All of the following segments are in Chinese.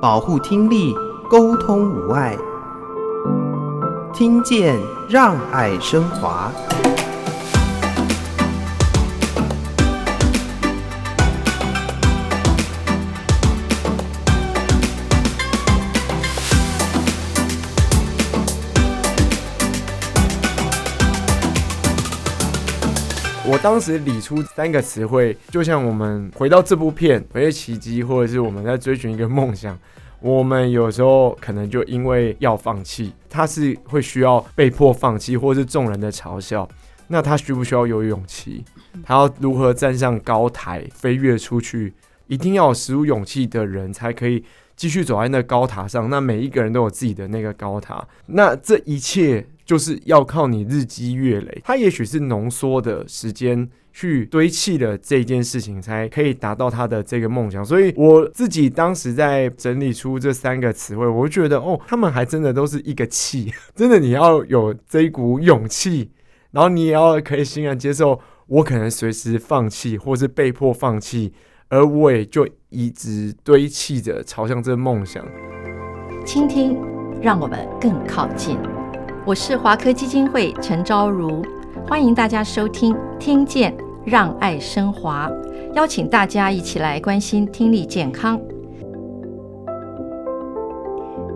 保护听力，沟通无碍，听见让爱升华。我当时理出三个词汇，就像我们回到这部片《飞跃奇迹》，或者是我们在追寻一个梦想，我们有时候可能就因为要放弃，他是会需要被迫放弃，或是众人的嘲笑，那他需不需要有勇气？他要如何站上高台飞跃出去？一定要有十足勇气的人才可以继续走在那高塔上。那每一个人都有自己的那个高塔，那这一切。就是要靠你日积月累，它也许是浓缩的时间去堆砌的这件事情，才可以达到他的这个梦想。所以我自己当时在整理出这三个词汇，我就觉得哦，他们还真的都是一个气，真的你要有这一股勇气，然后你也要可以欣然接受，我可能随时放弃，或是被迫放弃，而我也就一直堆砌着朝向这个梦想。倾听，让我们更靠近。我是华科基金会陈昭如，欢迎大家收听《听见让爱升华》，邀请大家一起来关心听力健康。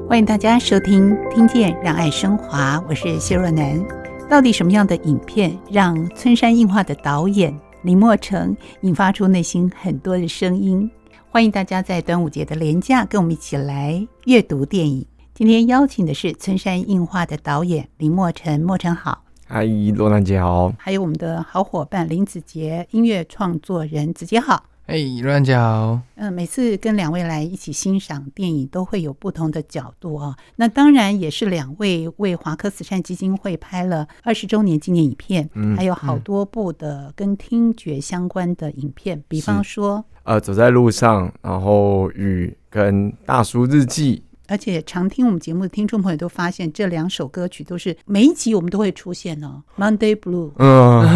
欢迎大家收听《听见让爱升华》，我是谢若楠。到底什么样的影片让村山映画的导演林墨成引发出内心很多的声音？欢迎大家在端午节的连假跟我们一起来阅读电影。今天邀请的是村山映画的导演林墨成，墨成好，阿姨罗兰姐好，还有我们的好伙伴林子杰，音乐创作人子杰好，哎，罗兰姐好，嗯，每次跟两位来一起欣赏电影，都会有不同的角度啊。那当然也是两位为华科慈善基金会拍了二十周年纪念影片，嗯，还有好多部的跟听觉相关的影片，嗯，比方说，呃，走在路上，然后雨跟大叔日记。而且常听我们节目的听众朋友都发现，这两首歌曲都是每一集我们都会出现哦。Monday Blue，嗯，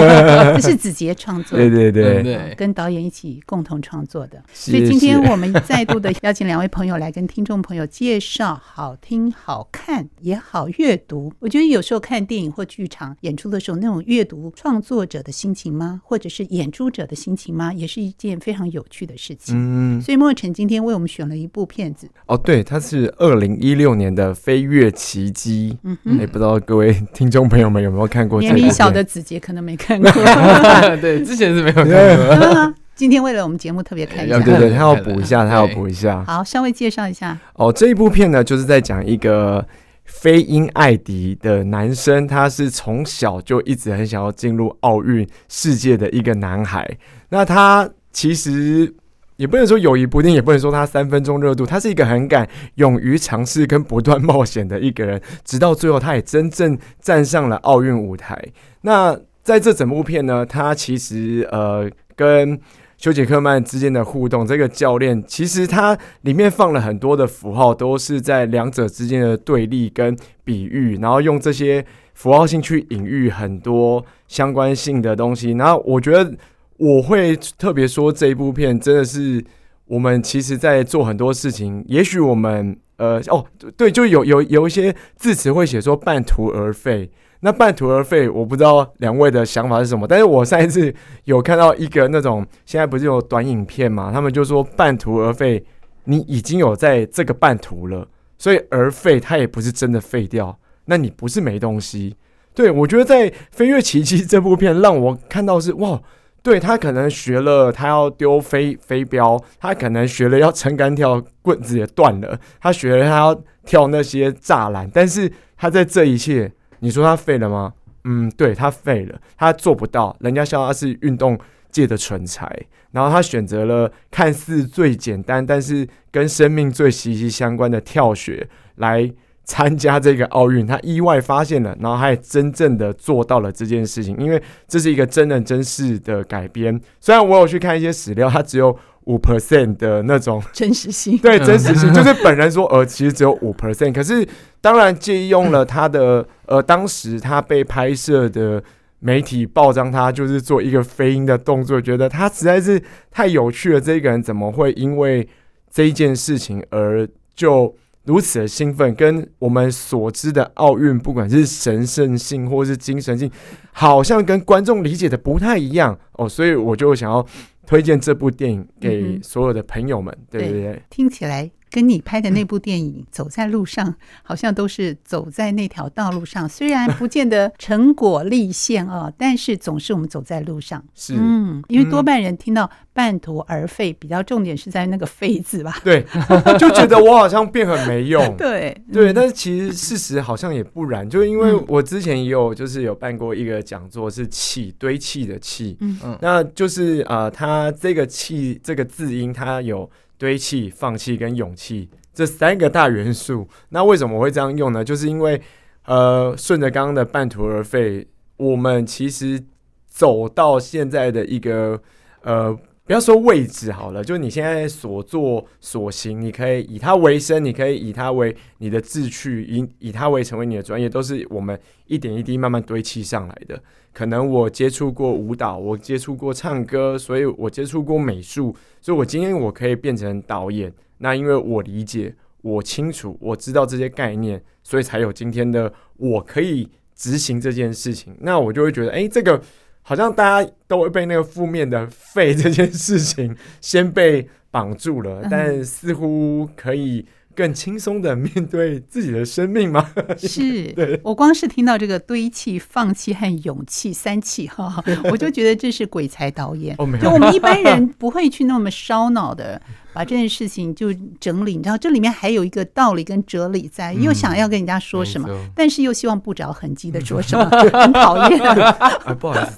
这是子杰创作的，对对对，跟导演一起共同创作的。所以今天我们再度的邀请两位朋友来跟听众朋友介绍好听、好看也好阅读。我觉得有时候看电影或剧场演出的时候，那种阅读创作者的心情吗，或者是演出者的心情吗，也是一件非常有趣的事情。嗯，所以莫尘今天为我们选了一部片子。哦，对，他。是二零一六年的《飞跃奇迹》，嗯，也不知道各位听众朋友们有没有看过？年龄小的子杰可能没看过，对，之前是没有看过。今天为了我们节目特别看一下，对对，他要补一下，他要补一下。好，稍微介绍一下。哦，这一部片呢，就是在讲一个飞鹰艾迪的男生，他是从小就一直很想要进入奥运世界的一个男孩。那他其实。也不能说友谊不定，也不能说他三分钟热度。他是一个很敢、勇于尝试跟不断冒险的一个人，直到最后，他也真正站上了奥运舞台。那在这整部片呢，他其实呃跟休杰克曼之间的互动，这个教练其实他里面放了很多的符号，都是在两者之间的对立跟比喻，然后用这些符号性去隐喻很多相关性的东西。然后我觉得。我会特别说这一部片真的是我们其实在做很多事情，也许我们呃哦对，就有有有一些字词会写说半途而废。那半途而废，我不知道两位的想法是什么。但是我上一次有看到一个那种现在不是有短影片嘛，他们就说半途而废，你已经有在这个半途了，所以而废它也不是真的废掉，那你不是没东西。对，我觉得在《飞跃奇迹》这部片让我看到是哇。对，他可能学了，他要丢飞飞镖，他可能学了要撑杆跳，棍子也断了。他学了，他要跳那些栅栏，但是他在这一切，你说他废了吗？嗯，对，他废了，他做不到。人家笑他是运动界的蠢材，然后他选择了看似最简单，但是跟生命最息息相关的跳雪来。参加这个奥运，他意外发现了，然后他也真正的做到了这件事情，因为这是一个真人真事的改编。虽然我有去看一些史料，他只有五 percent 的那种真实性，对真实性，就是本人说，呃，其实只有五 percent。可是当然借用了他的，呃，当时他被拍摄的媒体报章，他就是做一个飞鹰的动作，觉得他实在是太有趣了。这个人怎么会因为？这一件事情而就如此的兴奋，跟我们所知的奥运，不管是神圣性或是精神性，好像跟观众理解的不太一样哦，所以我就想要推荐这部电影给所有的朋友们，嗯、对不对，对？听起来。跟你拍的那部电影《走在路上》，好像都是走在那条道路上，虽然不见得成果立现啊，但是总是我们走在路上。是，嗯，因为多半人听到半途而废，比较重点是在那个“废”字吧？对，就觉得我好像变很没用。对，对，但是其实事实好像也不然，就因为我之前也有就是有办过一个讲座，是“气”堆砌的“气”，嗯嗯，那就是呃，它这个“气”这个字音，它有。堆砌、放弃跟勇气这三个大元素，那为什么我会这样用呢？就是因为，呃，顺着刚刚的半途而废，我们其实走到现在的一个，呃，不要说位置好了，就你现在所做所行，你可以以它为生，你可以以它为你的志趣，以以它为成为你的专业，都是我们一点一滴慢慢堆砌上来的。可能我接触过舞蹈，我接触过唱歌，所以我接触过美术，所以我今天我可以变成导演。那因为我理解，我清楚，我知道这些概念，所以才有今天的我可以执行这件事情。那我就会觉得，哎，这个好像大家都会被那个负面的肺这件事情先被绑住了，但似乎可以。更轻松的面对自己的生命吗？是，我光是听到这个堆砌、放弃和勇气三气哈，我就觉得这是鬼才导演。就我们一般人不会去那么烧脑的。把这件事情就整理，你知道这里面还有一个道理跟哲理在，又想要跟人家说什么，嗯、但是又希望不着痕迹的说什么，很讨厌。啊，不好意思。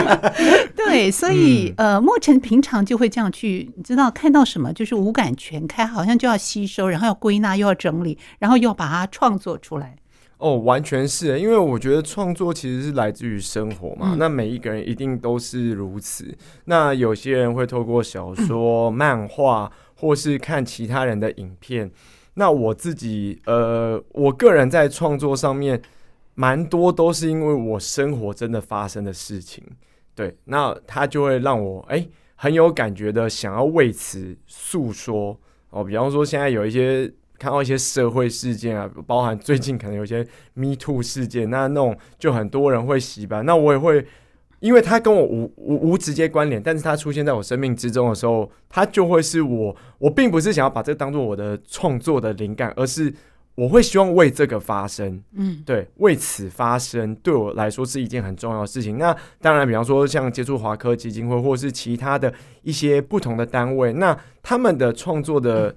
对，所以呃，莫尘平常就会这样去，你知道看到什么就是五感全开，好像就要吸收，然后要归纳，又要整理，然后又要把它创作出来。哦，完全是，因为我觉得创作其实是来自于生活嘛。嗯、那每一个人一定都是如此。那有些人会透过小说、嗯、漫画，或是看其他人的影片。那我自己，呃，我个人在创作上面，蛮多都是因为我生活真的发生的事情。对，那他就会让我哎、欸、很有感觉的想要为此诉说。哦，比方说现在有一些。看到一些社会事件啊，包含最近可能有一些 Me Too 事件，那那种就很多人会洗白，那我也会，因为他跟我无无无直接关联，但是他出现在我生命之中的时候，他就会是我，我并不是想要把这个当做我的创作的灵感，而是我会希望为这个发声，嗯，对，为此发声，对我来说是一件很重要的事情。那当然，比方说像接触华科基金会，或是其他的一些不同的单位，那他们的创作的。嗯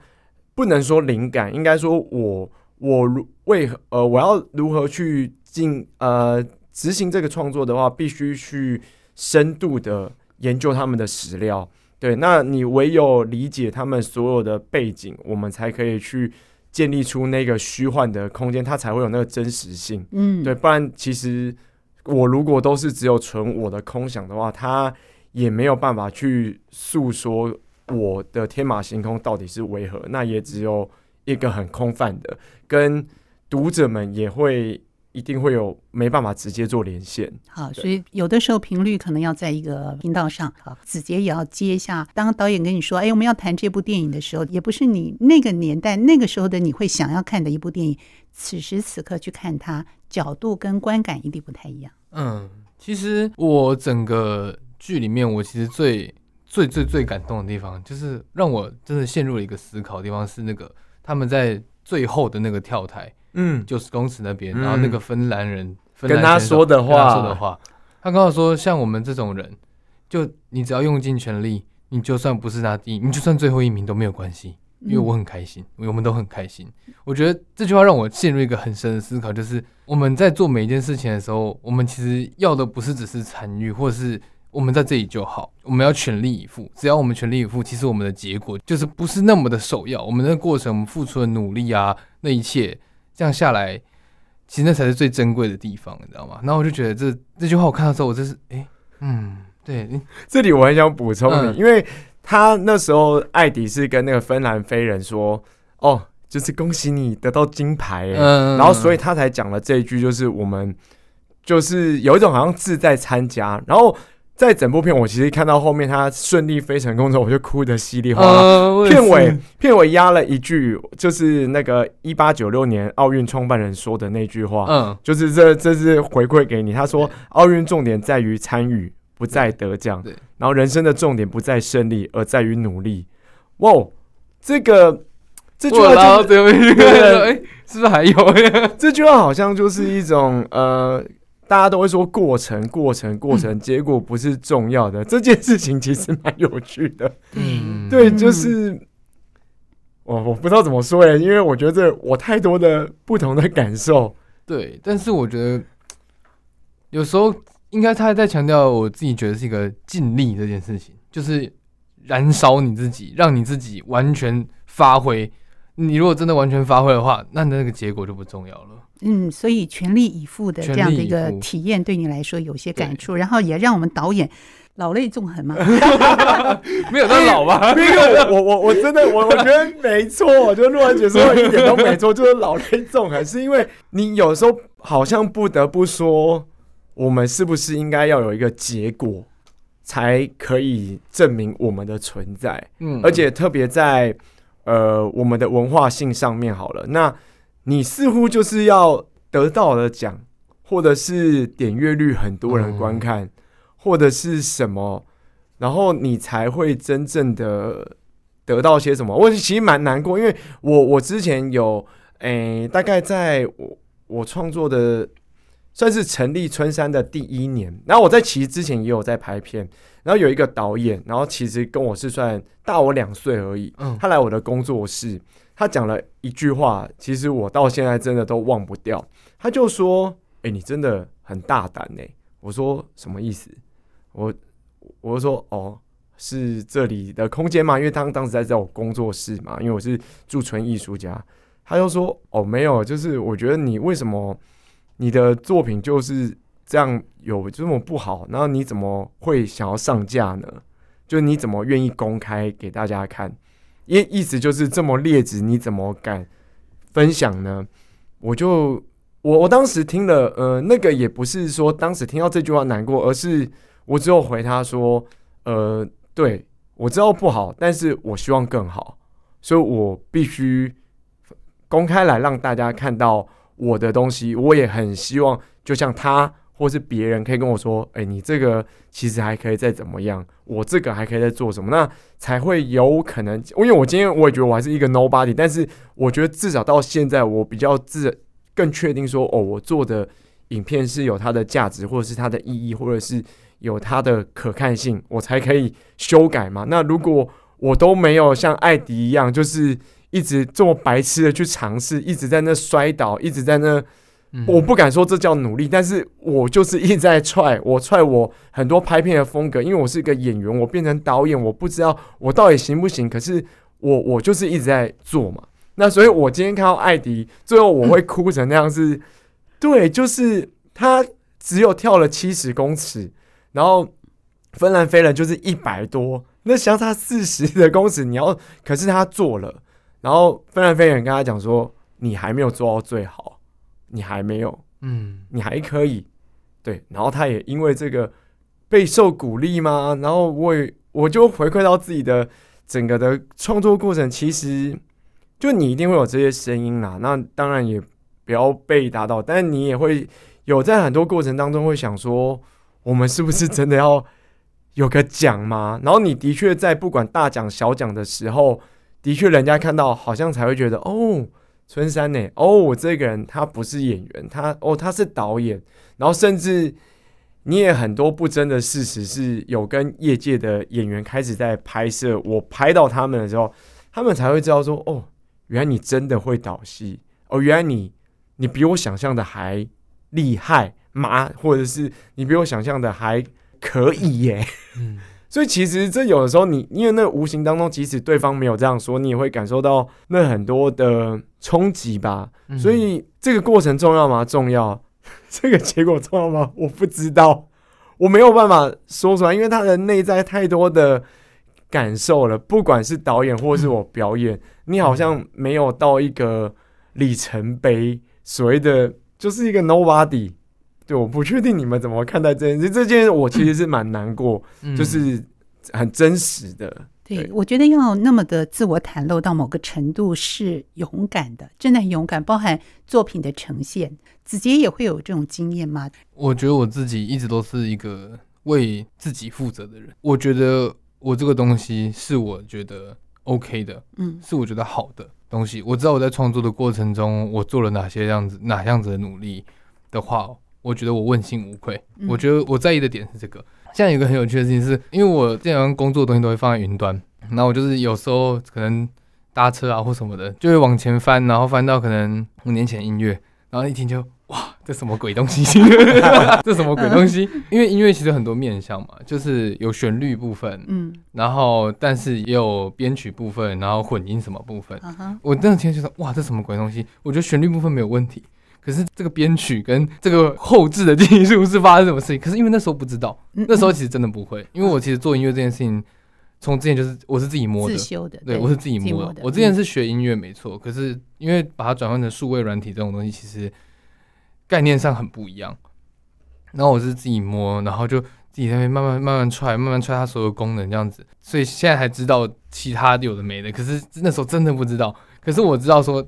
不能说灵感，应该说我我如为何呃我要如何去进呃执行这个创作的话，必须去深度的研究他们的史料。对，那你唯有理解他们所有的背景，我们才可以去建立出那个虚幻的空间，它才会有那个真实性。嗯，对，不然其实我如果都是只有纯我的空想的话，它也没有办法去诉说。我的天马行空到底是为何？那也只有一个很空泛的，跟读者们也会一定会有没办法直接做连线。好，所以有的时候频率可能要在一个频道上。好，子杰也要接一下。当导演跟你说：“哎，我们要谈这部电影的时候，也不是你那个年代那个时候的你会想要看的一部电影。此时此刻去看它，角度跟观感一定不太一样。”嗯，其实我整个剧里面，我其实最。最最最感动的地方，就是让我真的陷入了一个思考的地方，是那个他们在最后的那个跳台，嗯，九十公尺那边，嗯、然后那个芬兰人跟他说的话，说的话，他跟我说，像我们这种人，就你只要用尽全力，你就算不是拿第一，你就算最后一名都没有关系，因为我很开心，嗯、我们都很开心。我觉得这句话让我陷入一个很深的思考，就是我们在做每一件事情的时候，我们其实要的不是只是参与，或者是。我们在这里就好，我们要全力以赴。只要我们全力以赴，其实我们的结果就是不是那么的首要。我们的过程，我们付出的努力啊，那一切这样下来，其实那才是最珍贵的地方，你知道吗？然后我就觉得这这句话我看到之后，我真是哎，嗯，对，这里我很想补充你，嗯、因为他那时候艾迪是跟那个芬兰飞人说，哦，就是恭喜你得到金牌，嗯，然后所以他才讲了这一句，就是我们就是有一种好像志在参加，然后。在整部片，我其实看到后面他顺利飞成功之后，我就哭得稀里哗啦。呃、片尾片尾压了一句，就是那个一八九六年奥运创办人说的那句话，嗯，就是这这是回馈给你。他说，奥运重点在于参与，不在得奖。对，然后人生的重点不在胜利，而在于努力。哇，这个这句话就对，哎，是不是还有？这句话好像就是一种呃。大家都会说过程，过程，过程，结果不是重要的。嗯、这件事情其实蛮有趣的。嗯，对，就是我我不知道怎么说哎，因为我觉得我太多的不同的感受。对，但是我觉得有时候应该他还在强调，我自己觉得是一个尽力这件事情，就是燃烧你自己，让你自己完全发挥。你如果真的完全发挥的话，那那个结果就不重要了。嗯，所以全力以赴的这样的一个体验，对你来说有些感触，然后也让我们导演老泪纵横嘛。没有那老吧？没有我我我真的我我觉得没错，就录完解说一点都没错，就是老泪纵横，是因为你有时候好像不得不说，我们是不是应该要有一个结果，才可以证明我们的存在？嗯，而且特别在呃我们的文化性上面好了，那。你似乎就是要得到的奖，或者是点阅率很多人观看，嗯、或者是什么，然后你才会真正的得到些什么。我其实蛮难过，因为我我之前有诶、欸，大概在我我创作的算是成立春山的第一年，然后我在其实之前也有在拍片，然后有一个导演，然后其实跟我是算大我两岁而已，他来我的工作室。他讲了一句话，其实我到现在真的都忘不掉。他就说：“哎、你真的很大胆呢。”我说：“什么意思？”我我就说：“哦，是这里的空间嘛，因为他当时在在我工作室嘛，因为我是驻村艺术家。”他就说：“哦，没有，就是我觉得你为什么你的作品就是这样有这么不好？然后你怎么会想要上架呢？就你怎么愿意公开给大家看？”意意思就是这么劣质，你怎么敢分享呢？我就我我当时听了，呃，那个也不是说当时听到这句话难过，而是我只有回他说，呃，对，我知道不好，但是我希望更好，所以我必须公开来让大家看到我的东西。我也很希望，就像他。或是别人可以跟我说：“哎、你这个其实还可以再怎么样，我这个还可以再做什么？”那才会有可能。因为我今天我也觉得我还是一个 nobody，但是我觉得至少到现在，我比较自更确定说：“哦，我做的影片是有它的价值，或者是它的意义，或者是有它的可看性，我才可以修改嘛。”那如果我都没有像艾迪一样，就是一直这么白痴的去尝试，一直在那摔倒，一直在那。我不敢说这叫努力，但是我就是一直在踹，我踹我很多拍片的风格，因为我是一个演员，我变成导演，我不知道我到底行不行，可是我我就是一直在做嘛。那所以，我今天看到艾迪，最后我会哭成那样是，对，就是他只有跳了七十公尺，然后芬兰飞人就是一百多，那相差四十的公尺，你要，可是他做了，然后芬兰飞人跟他讲说，你还没有做到最好。你还没有，嗯，你还可以，对，然后他也因为这个备受鼓励嘛，然后我也我就回馈到自己的整个的创作过程，其实就你一定会有这些声音啦，那当然也不要被打倒，但是你也会有在很多过程当中会想说，我们是不是真的要有个奖吗？然后你的确在不管大奖小奖的时候，的确人家看到好像才会觉得哦。春山呢？哦，我这个人他不是演员，他哦他是导演，然后甚至你也很多不争的事实是有跟业界的演员开始在拍摄，我拍到他们的时候，他们才会知道说哦，原来你真的会导戏哦，原来你你比我想象的还厉害吗？或者是你比我想象的还可以耶？所以其实这有的时候你，你因为那无形当中，即使对方没有这样说，你也会感受到那很多的冲击吧。所以这个过程重要吗？重要。这个结果重要吗？我不知道，我没有办法说出来，因为他的内在太多的感受了。不管是导演或是我表演，你好像没有到一个里程碑，所谓的就是一个 nobody。对，我不确定你们怎么看待这件事。这件事我其实是蛮难过，嗯、就是很真实的。对，对我觉得要那么的自我袒露到某个程度是勇敢的，真的很勇敢。包含作品的呈现，子杰也会有这种经验吗？我觉得我自己一直都是一个为自己负责的人。我觉得我这个东西是我觉得 OK 的，嗯，是我觉得好的东西。我知道我在创作的过程中，我做了哪些样子、哪样子的努力的话，我觉得我问心无愧。嗯、我觉得我在意的点是这个。现在有一个很有趣的事情是，因为我经常工作的东西都会放在云端，然后我就是有时候可能搭车啊或什么的，就会往前翻，然后翻到可能五年前音乐，然后一听就哇，这什么鬼东西？这什么鬼东西？因为音乐其实很多面向嘛，就是有旋律部分，嗯，然后但是也有编曲部分，然后混音什么部分。我那天就说哇，这什么鬼东西？我觉得旋律部分没有问题。可是这个编曲跟这个后置的技术是发生什么事情？可是因为那时候不知道，那时候其实真的不会，因为我其实做音乐这件事情，从之前就是我是自己摸的，自修的，对，我是自己摸的。我之前是学音乐没错，可是因为把它转换成数位软体这种东西，其实概念上很不一样。然后我是自己摸，然后就自己在那边慢慢慢慢踹，慢慢踹它所有功能这样子，所以现在才知道其他有的没的。可是那时候真的不知道，可是我知道说。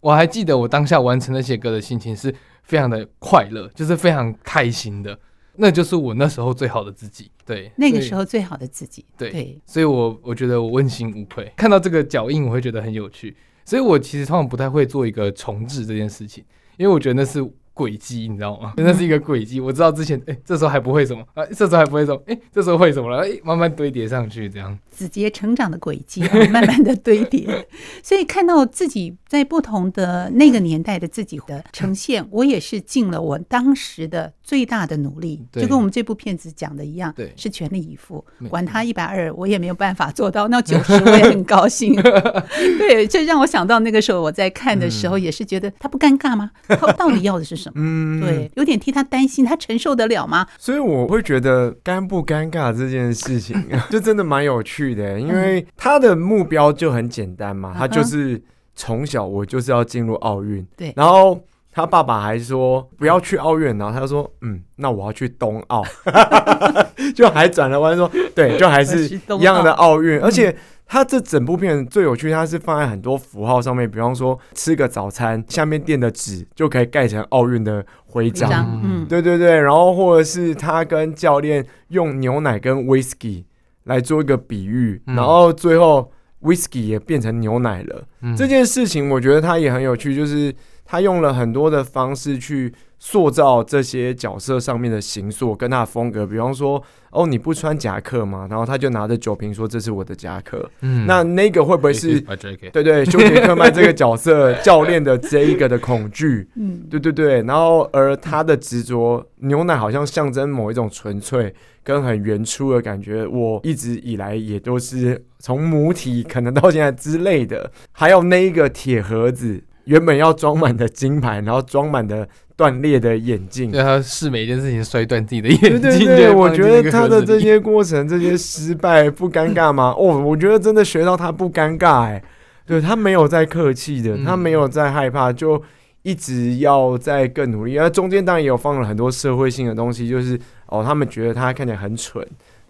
我还记得我当下完成那些歌的心情是非常的快乐，就是非常开心的，那就是我那时候最好的自己。对，那个时候最好的自己。对，对，所以我我觉得我问心无愧。看到这个脚印，我会觉得很有趣。所以我其实通常不太会做一个重置这件事情，因为我觉得那是。轨迹，你知道吗？真的是一个轨迹。我知道之前，哎、欸，这时候还不会什么啊，这时候还不会什么，哎、欸，这时候会什么了？哎、欸，慢慢堆叠上去，这样。子杰成长的轨迹、啊，慢慢的堆叠。所以看到自己在不同的那个年代的自己的呈现，我也是尽了我当时的最大的努力，就跟我们这部片子讲的一样，对，是全力以赴。管他一百二，我也没有办法做到，那九十我也很高兴。对，这让我想到那个时候我在看的时候，也是觉得他不尴尬吗？他到底要的是什么？嗯，对，有点替他担心，他承受得了吗？所以我会觉得尴不尴尬这件事情，就真的蛮有趣的，因为他的目标就很简单嘛，他就是从小我就是要进入奥运，对，然后他爸爸还说不要去奥运，然后他就说嗯，那我要去冬奥，就还转了弯说对，就还是一样的奥运，而且。他这整部片最有趣，他是放在很多符号上面，比方说吃个早餐，下面垫的纸就可以盖成奥运的徽章。嗯，对对对，然后或者是他跟教练用牛奶跟 whisky 来做一个比喻，然后最后 whisky 也变成牛奶了。嗯，这件事情我觉得它也很有趣，就是他用了很多的方式去。塑造这些角色上面的形塑跟他的风格，比方说，哦，你不穿夹克吗？然后他就拿着酒瓶说：“这是我的夹克。”嗯，那那个会不会是？对对，休杰克曼这个角色教练的这一个的恐惧。嗯，对对对。然后而他的执着，牛奶好像象征某一种纯粹跟很原初的感觉。我一直以来也都是从母体可能到现在之类的。还有那一个铁盒子，原本要装满的金牌，然后装满的。断裂的眼镜，对，他试每一件事情摔断自己的眼镜。对对对，我觉得他的这些过程、这些失败不尴尬吗？哦，我觉得真的学到他不尴尬，哎，对，他没有在客气的，他没有在害怕，就一直要在更努力。而中间当然也有放了很多社会性的东西，就是哦，他们觉得他看起来很蠢，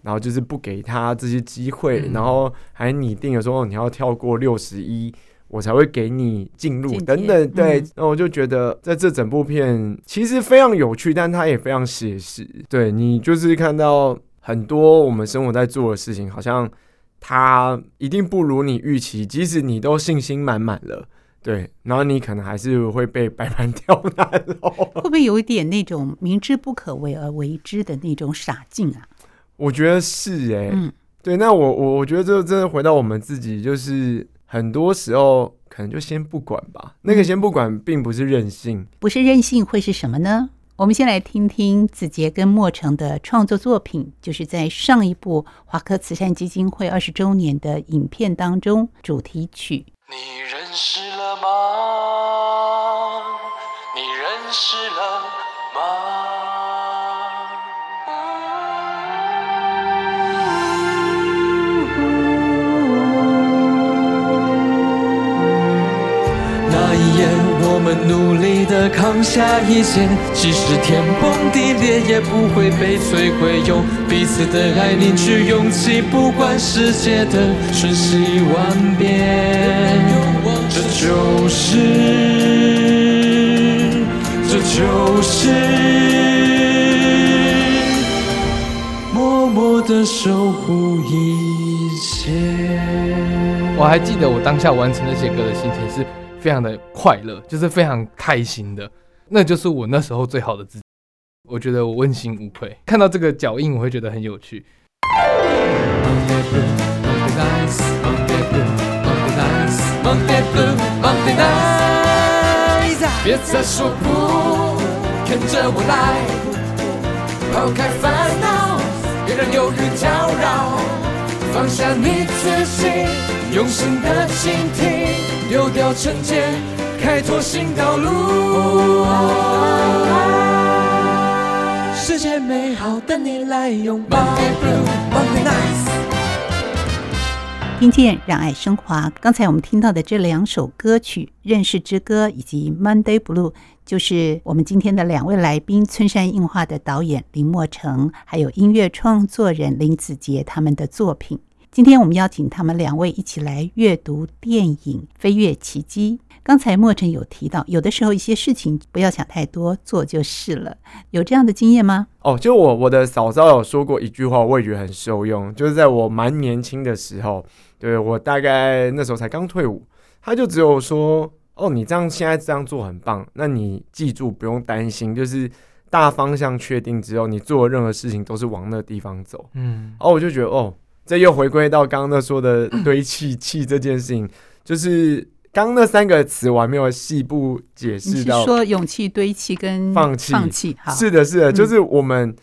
然后就是不给他这些机会，然后还拟定了说你要跳过六十一。我才会给你进入等等，对，那我就觉得在这整部片其实非常有趣，但它也非常写实。对，你就是看到很多我们生活在做的事情，好像它一定不如你预期，即使你都信心满满了，对，然后你可能还是会被百般刁难。会不会有一点那种明知不可为而为之的那种傻劲啊？我觉得是哎、欸，嗯，对，那我我我觉得这真的回到我们自己，就是。很多时候可能就先不管吧，那个先不管并不是任性，不是任性会是什么呢？我们先来听听子杰跟莫成的创作作品，就是在上一部华科慈善基金会二十周年的影片当中主题曲。你认识的抗放下一切，即使天崩地裂也不会被摧毁。用彼此的爱凝聚勇气，不管世界的瞬息万变。这就是，这就是默默的守护一切。我还记得我当下完成那些歌的心情是非常的快乐，就是非常开心的，那就是我那时候最好的自己。我觉得我问心无愧，看到这个脚印，我会觉得很有趣。别再说不，跟着我来，抛开烦恼，别让忧郁搅扰，放下你自己，用心的倾听。丢掉成见，开拓新道路。世界美好，等你来拥抱。听见让爱升华。刚才我们听到的这两首歌曲《认识之歌》以及《Monday Blue》，就是我们今天的两位来宾——村山映画的导演林默诚，还有音乐创作人林子杰他们的作品。今天我们邀请他们两位一起来阅读电影《飞跃奇迹》。刚才莫尘有提到，有的时候一些事情不要想太多，做就是了。有这样的经验吗？哦，就我我的嫂嫂有说过一句话，我也觉得很受用。就是在我蛮年轻的时候，对，我大概那时候才刚退伍，他就只有说：“哦，你这样现在这样做很棒，那你记住不用担心，就是大方向确定之后，你做的任何事情都是往那个地方走。”嗯，哦我就觉得哦。这又回归到刚刚那说的堆砌砌这件事情，就是刚刚那三个词我还没有细部解释到。说勇气堆砌跟放弃，放弃，是的，是的，就是我们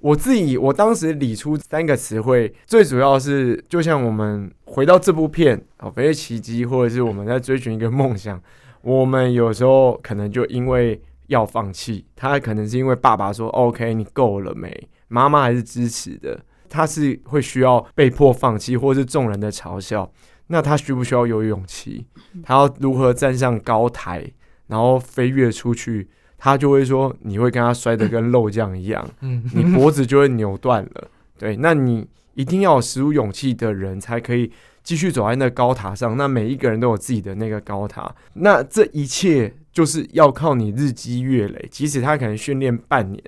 我自己我当时理出三个词汇，最主要是就像我们回到这部片啊，飞跃奇迹，或者是我们在追寻一个梦想，我们有时候可能就因为要放弃，他可能是因为爸爸说 OK，你够了没？妈妈还是支持的。他是会需要被迫放弃，或是众人的嘲笑，那他需不需要有勇气？他要如何站上高台，然后飞跃出去？他就会说，你会跟他摔得跟肉酱一样，你脖子就会扭断了。对，那你一定要有十足勇气的人，才可以继续走在那高塔上。那每一个人都有自己的那个高塔，那这一切就是要靠你日积月累。即使他可能训练半年，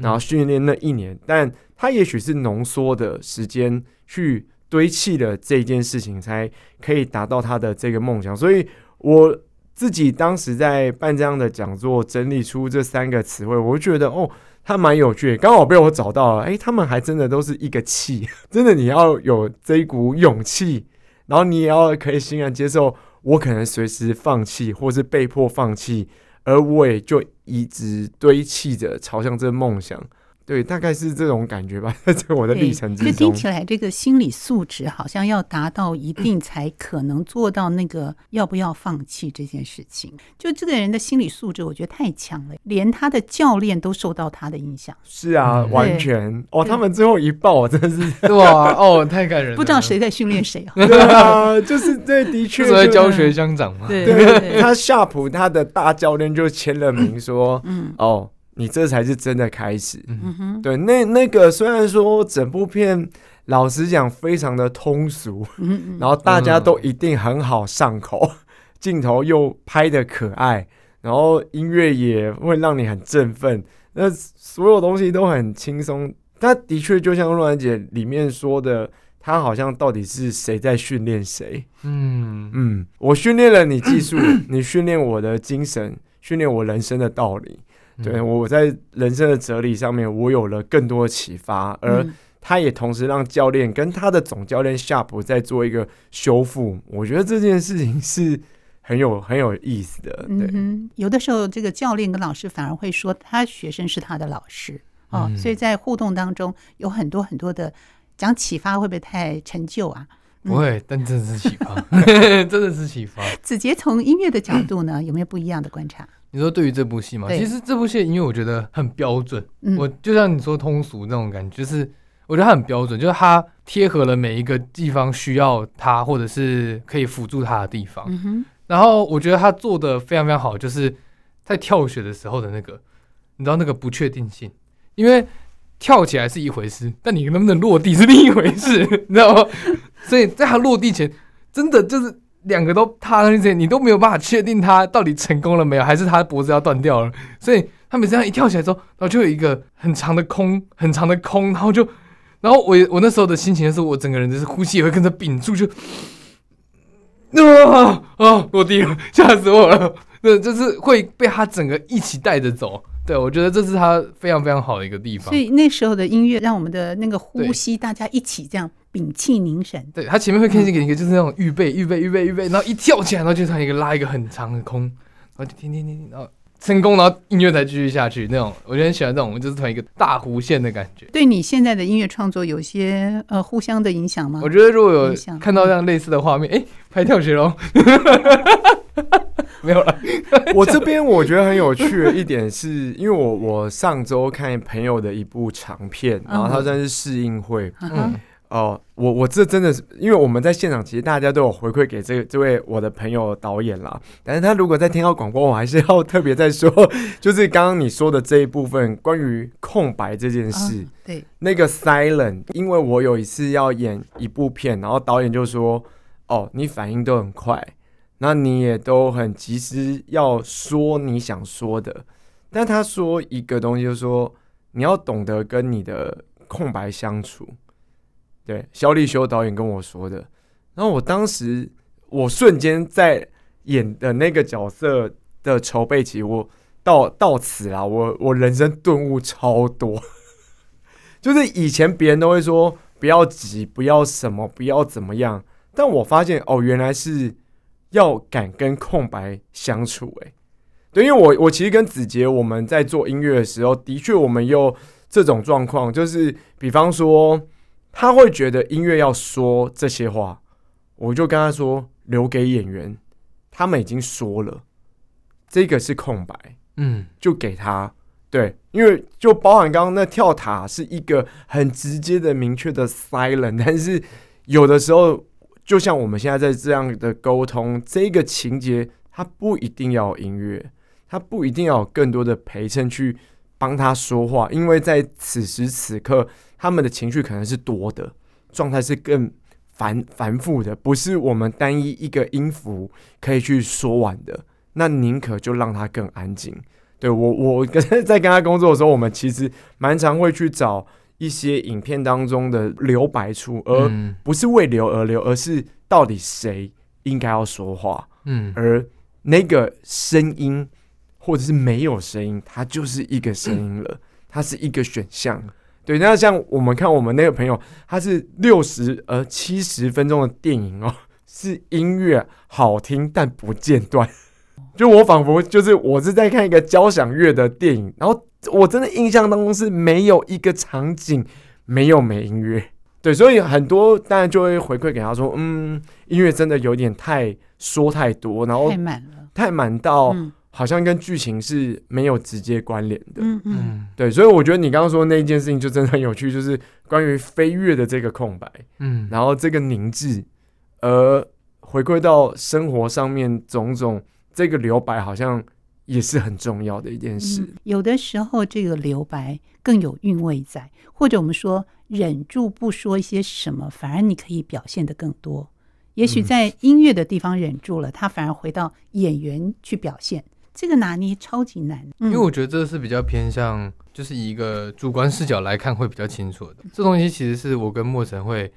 然后训练那一年，但他也许是浓缩的时间去堆砌的这件事情，才可以达到他的这个梦想。所以我自己当时在办这样的讲座，整理出这三个词汇，我就觉得哦，他蛮有趣，刚好被我找到了。哎，他们还真的都是一个气，真的你要有这一股勇气，然后你也要可以欣然接受，我可能随时放弃，或是被迫放弃，而我也就一直堆砌着朝向这梦想。对，大概是这种感觉吧，在我的历程之中。就听起来，这个心理素质好像要达到一定，才可能做到那个要不要放弃这件事情。就这个人的心理素质，我觉得太强了，连他的教练都受到他的影响。是啊，完全哦，他们最后一抱，真的是哇哦，太感人了。不知道谁在训练谁啊？对啊，就是这的确是在教学相长嘛。对，对，对，他夏普他的大教练就签了名说，嗯哦。你这才是真的开始，嗯哼，对，那那个虽然说整部片老实讲非常的通俗，嗯嗯，然后大家都一定很好上口，镜头又拍的可爱，然后音乐也会让你很振奋，那所有东西都很轻松。他的确就像若兰姐里面说的，他好像到底是谁在训练谁？嗯嗯，我训练了你技术，你训练我的精神，训练我人生的道理。对，我在人生的哲理上面，我有了更多的启发，而他也同时让教练跟他的总教练夏普在做一个修复。我觉得这件事情是很有很有意思的。对，嗯，有的时候这个教练跟老师反而会说，他学生是他的老师哦，嗯，所以在互动当中有很多很多的讲启发，会不会太陈旧啊？不会，但真的是启发，真的是启发。子杰从音乐的角度呢，有没有不一样的观察？你说对于这部戏吗？其实这部戏的音乐我觉得很标准，我就像你说通俗那种感觉，就是我觉得它很标准，就是它贴合了每一个地方需要它或者是可以辅助它的地方。然后我觉得他做的非常非常好，就是在跳雪的时候的那个，你知道那个不确定性，因为跳起来是一回事，但你能不能落地是另一回事，你知道吗？所以在他落地前，真的就是两个都踏上去前，你都没有办法确定他到底成功了没有，还是他脖子要断掉了。所以他每次这样一跳起来之后，然后就有一个很长的空，很长的空，然后就，然后我我那时候的心情就是，我整个人就是呼吸也会跟着屏住，就。啊啊！落地了，吓死我了！对，就是会被他整个一起带着走。对，我觉得这是他非常非常好的一个地方。所以那时候的音乐让我们的那个呼吸，大家一起这样屏气凝神。对，他前面会开始给一个就是那种预备、预备、预备、预备，然后一跳起来，然后就像一个拉一个很长的空，然后就听听听听，然后。成功，然后音乐才继续下去，那种我就很喜欢这种，就是同一个大弧线的感觉。对你现在的音乐创作有些呃互相的影响吗？我觉得如果有看到这样类似的画面，哎、欸，拍跳雪龙，没有了。我这边我觉得很有趣的一点是，因为我我上周看朋友的一部长片，然后他算是试映会，嗯。嗯哦，我我这真的是，因为我们在现场，其实大家都有回馈给这个这位我的朋友导演啦。但是他如果在听到广播，我还是要特别再说，就是刚刚你说的这一部分关于空白这件事，哦、对，那个 silent，因为我有一次要演一部片，然后导演就说：“哦，你反应都很快，那你也都很及时要说你想说的。”但他说一个东西，就是说你要懂得跟你的空白相处。对，肖立修导演跟我说的，然后我当时我瞬间在演的那个角色的筹备期，我到到此啊，我我人生顿悟超多，就是以前别人都会说不要急，不要什么，不要怎么样，但我发现哦，原来是要敢跟空白相处，诶，对，因为我我其实跟子杰我们在做音乐的时候，的确我们有这种状况，就是比方说。他会觉得音乐要说这些话，我就跟他说留给演员，他们已经说了，这个是空白，嗯，就给他。对，因为就包含刚刚那跳塔是一个很直接的、明确的 silent，但是有的时候，就像我们现在在这样的沟通，这个情节它不一定要有音乐，它不一定要有更多的陪衬去帮他说话，因为在此时此刻。他们的情绪可能是多的，状态是更繁繁复的，不是我们单一一个音符可以去说完的。那宁可就让他更安静。对，我，我跟在跟他工作的时候，我们其实蛮常会去找一些影片当中的留白处，而不是为留而留，而是到底谁应该要说话。嗯，而那个声音或者是没有声音，它就是一个声音了，它是一个选项。对，那像我们看我们那个朋友，他是六十呃七十分钟的电影哦，是音乐好听但不间断，就我仿佛就是我是在看一个交响乐的电影，然后我真的印象当中是没有一个场景没有没音乐，对，所以很多当然就会回馈给他说，嗯，音乐真的有点太说太多，然后太满了，太满到。嗯。好像跟剧情是没有直接关联的，嗯嗯，对，所以我觉得你刚刚说的那一件事情就真的很有趣，就是关于飞跃的这个空白，嗯，然后这个凝滞，而回归到生活上面种种这个留白，好像也是很重要的一件事。嗯，有的时候这个留白更有韵味在，或者我们说忍住不说一些什么，反而你可以表现的更多。也许在音乐的地方忍住了，他反而回到演员去表现。这个拿捏超级难，因为我觉得这是比较偏向，就是以一个主观视角来看会比较清楚的。这东西其实是我跟莫尘会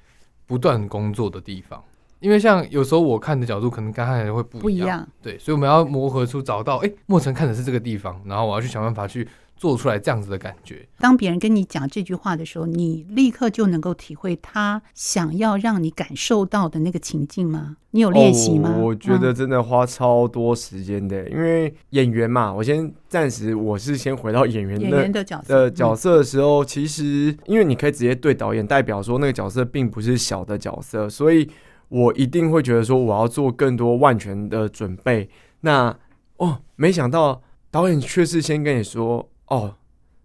不断工作的地方，因为像有时候我看的角度可能跟他人会不一样，不一樣，对，所以我们要磨合出找到，哎，莫尘看的是这个地方，然后我要去想办法去。做出来这样子的感觉。当别人跟你讲这句话的时候，你立刻就能够体会他想要让你感受到的那个情境吗？你有练习吗？哦，我觉得真的花超多时间的，因为演员嘛，我先暂时我是先回到演员的演员的角色的角色的时候，其实因为你可以直接对导演，代表说那个角色并不是小的角色，所以我一定会觉得说我要做更多万全的准备。那哦，没想到导演却是先跟你说。哦，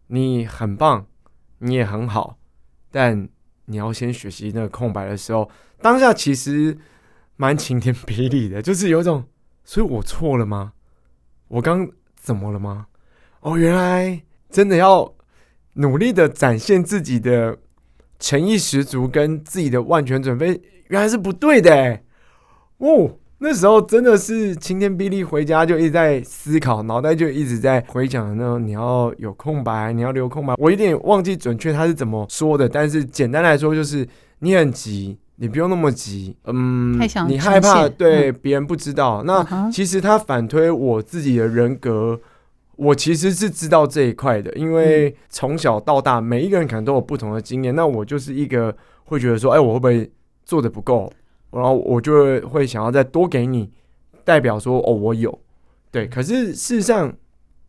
你很棒，你也很好，但你要先学习那个空白的时候，当下其实蛮晴天霹雳的，就是有一种，所以我错了吗？我刚怎么了吗？哦，原来真的要努力的展现自己的诚意十足跟自己的万全准备，原来是不对的哎。哦，那时候真的是晴天霹雳，回家就一直在思考，脑袋就一直在回想那种你要有空白，你要留空白。我有点忘记准确他是怎么说的，但是简单来说就是你很急。你不用那么急，嗯，你害怕对别人不知道。嗯、那其实他反推我自己的人格，我其实是知道这一块的，因为从小到大，每一个人可能都有不同的经验。那我就是一个会觉得说，哎，我会不会做的不够？然后我就会会想要再多给你，代表说，哦，我有。对，可是事实上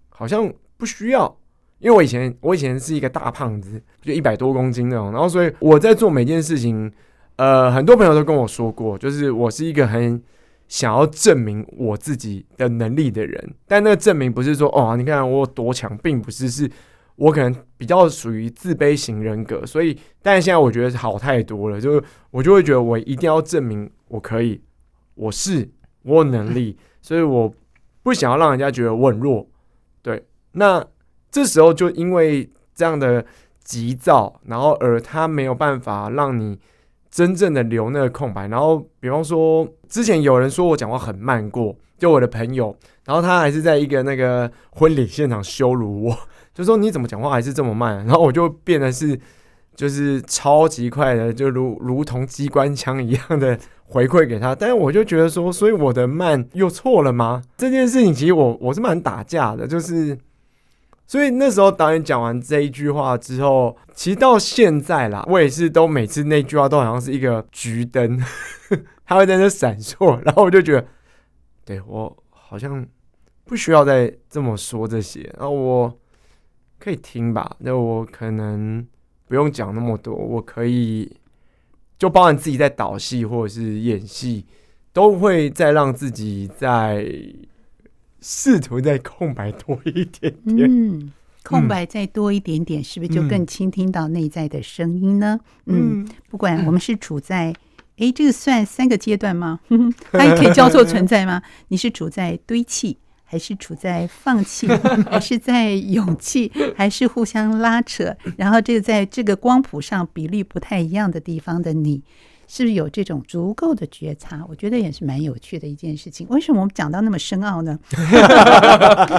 好像不需要，因为我以前我以前是一个大胖子，就一百多公斤那种，然后所以我在做每件事情。呃，很多朋友都跟我说过，就是我是一个很想要证明我自己的能力的人，但那个证明不是说哦，你看我有多强，并不是，是我可能比较属于自卑型人格，所以，但是现在我觉得好太多了，就是我就会觉得我一定要证明我可以，我是我有能力，所以我不想要让人家觉得我很弱，对，那这时候就因为这样的急躁，然后而他没有办法让你。真正的留那个空白，然后比方说，之前有人说我讲话很慢过，就我的朋友，然后他还是在一个那个婚礼现场羞辱我，就说你怎么讲话还是这么慢，然后我就变得是就是超级快的，就如如同机关枪一样的回馈给他，但是我就觉得说，所以我的慢又错了吗？这件事情其实我我是蛮打架的，就是。所以那时候导演讲完这一句话之后，其实到现在啦，我也是都每次那句话都好像是一个橘灯，它会在那闪烁，然后我就觉得，对，我好像不需要再这么说这些，然后我可以听吧，那我可能不用讲那么多，我可以就包含自己在导戏或者是演戏，都会再让自己在。试图再空白多一点点，嗯，空白再多一点点，是不是就更倾听到内在的声音呢？嗯，嗯，不管我们是处在，哎，这个算三个阶段吗？它也可以交错存在吗？你是处在堆砌，还是处在放弃，还是在勇气，还是互相拉扯？然后这个在这个光谱上比例不太一样的地方的你。是不是有这种足够的觉察？我觉得也是蛮有趣的一件事情。为什么我们讲到那么深奥呢？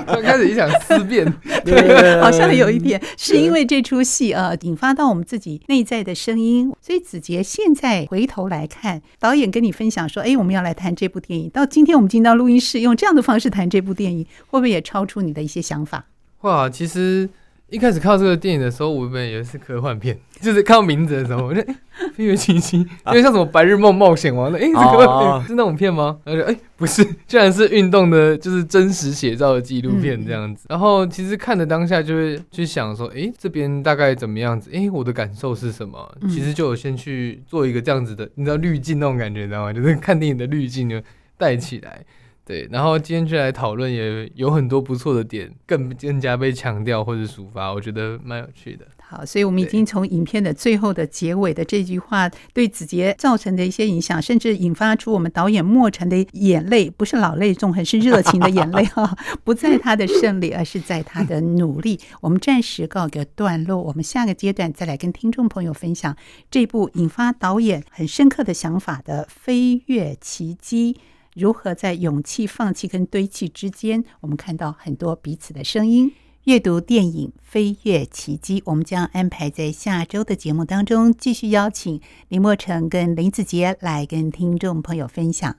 刚开始一想思辨，对，好像有一点，是因为这出戏啊，引发到我们自己内在的声音。所以子杰现在回头来看，导演跟你分享说：“哎，我们要来谈这部电影。”到今天我们进到录音室，用这样的方式谈这部电影，会不会也超出你的一些想法？哇，其实。一开始看到这个电影的时候，我以为也是科幻片，就是看到名字的时候，我觉得《飞跃奇迹》，因为像什么《白日梦冒险王》的，哎，这个是那种片吗？而且哎，不是，居然是运动的，就是真实写照的纪录片这样子。然后其实看的当下就会去想说，哎，这边大概怎么样子？哎，我的感受是什么？其实就有先去做一个这样子的，你知道滤镜那种感觉，你知道吗？就是看电影的滤镜就带起来。对，然后今天就来讨论，也有很多不错的点，更更加被强调或者抒发，我觉得蛮有趣的。好，所以我们已经从影片的最后的结尾的这句话对子杰造成的一些影响，甚至引发出我们导演莫尘的眼泪，不是老泪纵横，是热情的眼泪哈，不在他的胜利，而是在他的努力。我们暂时告个段落，我们下个阶段再来跟听众朋友分享这部引发导演很深刻的想法的《飞跃奇迹》。如何在勇气、放弃跟堆砌之间，我们看到很多彼此的声音。阅读电影《飞跃奇迹》，我们将安排在下周的节目当中继续邀请林墨成跟林子杰来跟听众朋友分享。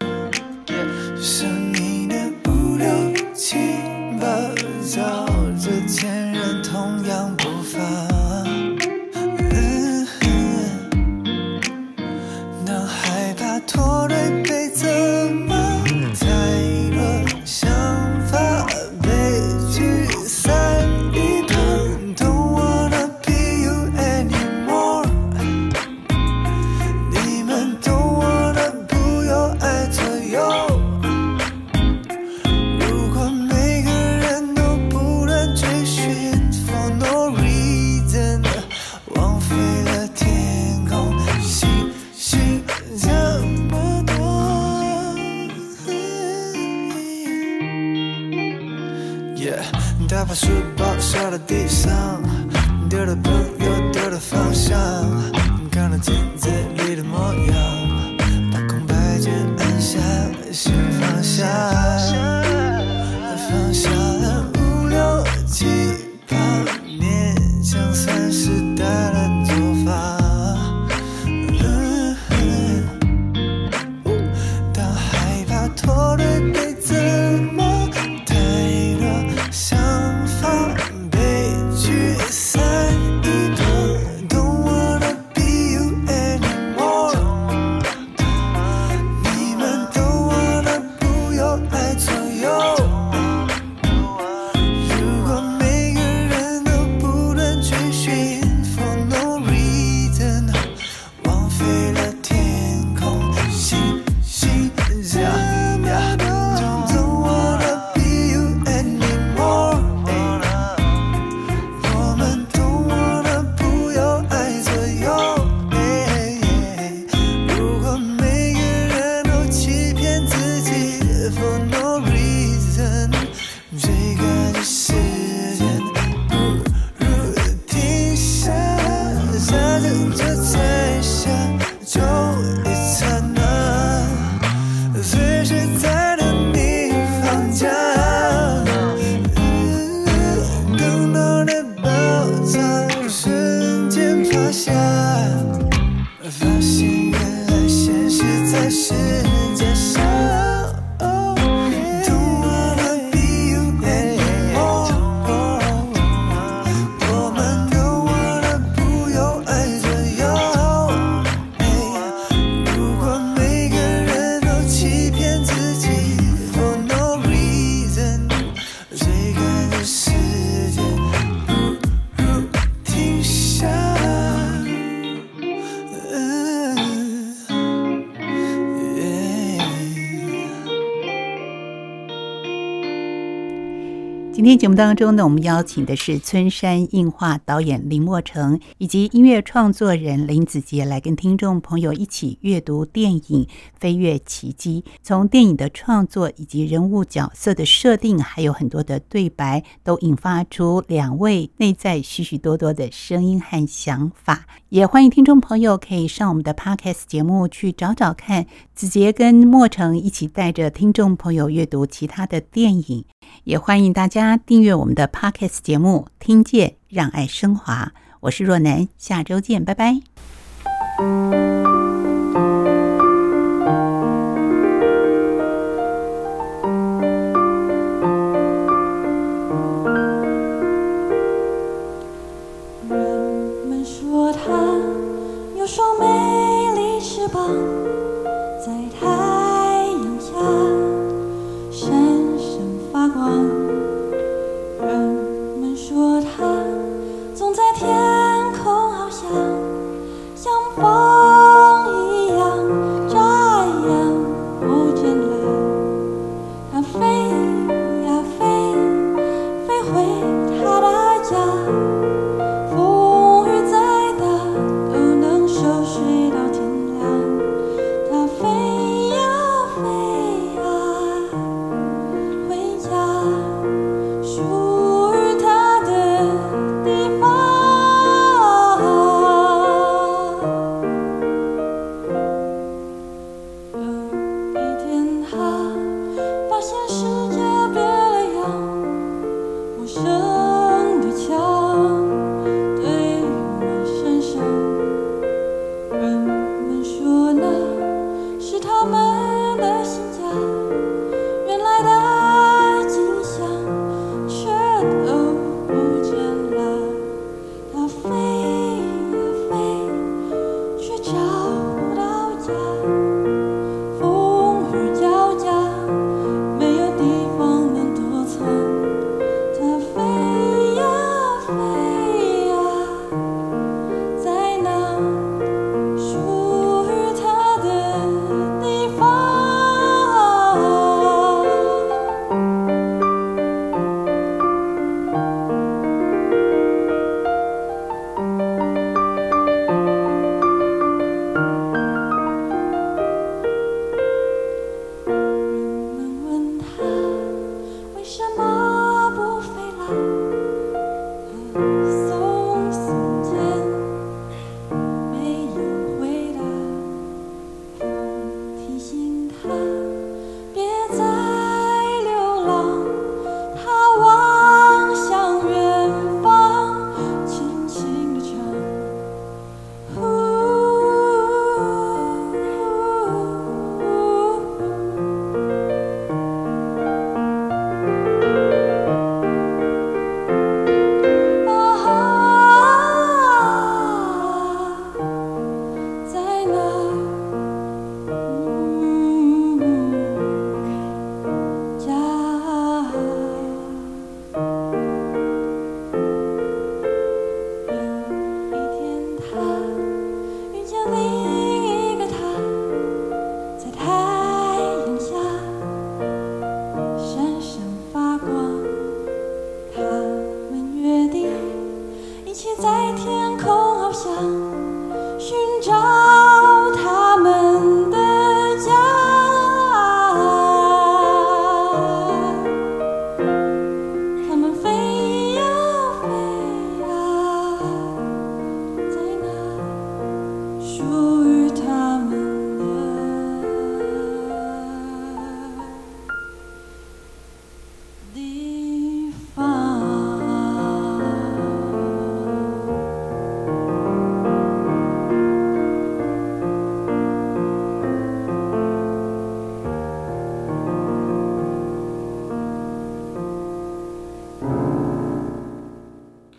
生你的五六七八，照着前人同样步伐。摔到地上，丢了朋友，丢了方向，看了镜子里的模样，把空白键按下，先放下。当中呢，我们邀请的是村山映画导演林墨成以及音乐创作人林子杰，来跟听众朋友一起阅读电影《飞跃奇迹》。从电影的创作以及人物角色的设定，还有很多的对白，都引发出两位内在许许多多的声音和想法。也欢迎听众朋友可以上我们的 Podcast 节目去找找看，子杰跟默诚一起带着听众朋友阅读其他的电影。也欢迎大家订阅我们的 Podcast 节目，听见让爱升华。我是若楠，下周见，拜拜。